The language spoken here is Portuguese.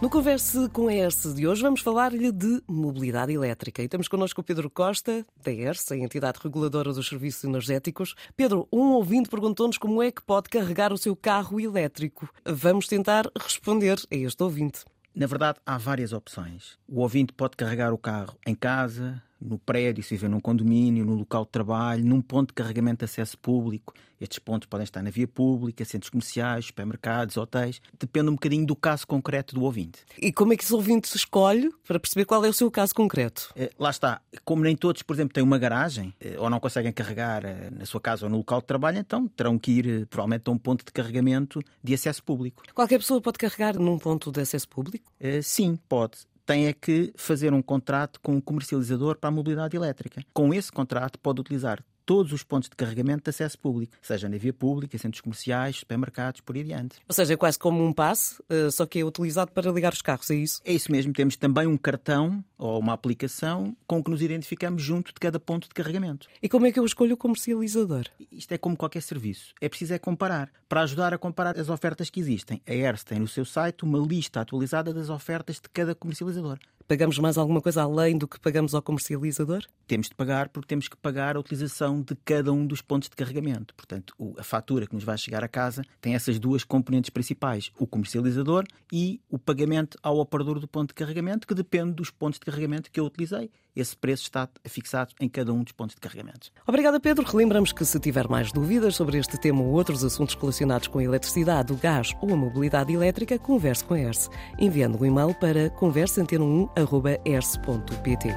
No Converse com a ERSE de hoje vamos falar-lhe de mobilidade elétrica. E temos connosco o Pedro Costa, da ERSE, a entidade reguladora dos serviços energéticos. Pedro, um ouvinte perguntou-nos como é que pode carregar o seu carro elétrico. Vamos tentar responder a este ouvinte. Na verdade, há várias opções. O ouvinte pode carregar o carro em casa, no prédio, se viver num condomínio, no local de trabalho, num ponto de carregamento de acesso público. Estes pontos podem estar na via pública, centros comerciais, supermercados, hotéis. Depende um bocadinho do caso concreto do ouvinte. E como é que esse ouvinte se escolhe para perceber qual é o seu caso concreto? Eh, lá está. Como nem todos, por exemplo, têm uma garagem eh, ou não conseguem carregar eh, na sua casa ou no local de trabalho, então terão que ir provavelmente a um ponto de carregamento de acesso público. Qualquer pessoa pode carregar num ponto de acesso público? Sim, pode tem é que fazer um contrato com um comercializador para a mobilidade elétrica. Com esse contrato, pode utilizar todos os pontos de carregamento de acesso público, seja na via pública, centros comerciais, supermercados, por aí adiante. Ou seja, é quase como um passe, eh, só que é utilizado para ligar os carros, é isso? É isso mesmo. Temos também um cartão ou uma aplicação com que nos identificamos junto de cada ponto de carregamento. E como é que eu escolho o comercializador? Isto é como qualquer serviço. É preciso é comparar. Para ajudar a comparar as ofertas que existem, a ERS tem no seu site uma lista atualizada das ofertas de cada comercializador. Pagamos mais alguma coisa além do que pagamos ao comercializador? Temos de pagar porque temos que pagar a utilização de cada um dos pontos de carregamento. Portanto, a fatura que nos vai chegar a casa tem essas duas componentes principais: o comercializador e o pagamento ao operador do ponto de carregamento, que depende dos pontos de carregamento que eu utilizei. Esse preço está fixado em cada um dos pontos de carregamento. Obrigada, Pedro. Relembramos que se tiver mais dúvidas sobre este tema ou outros assuntos relacionados com a eletricidade, o gás ou a mobilidade elétrica, converse com a ERSE, enviando um e-mail para conversaantena1.ers.pt.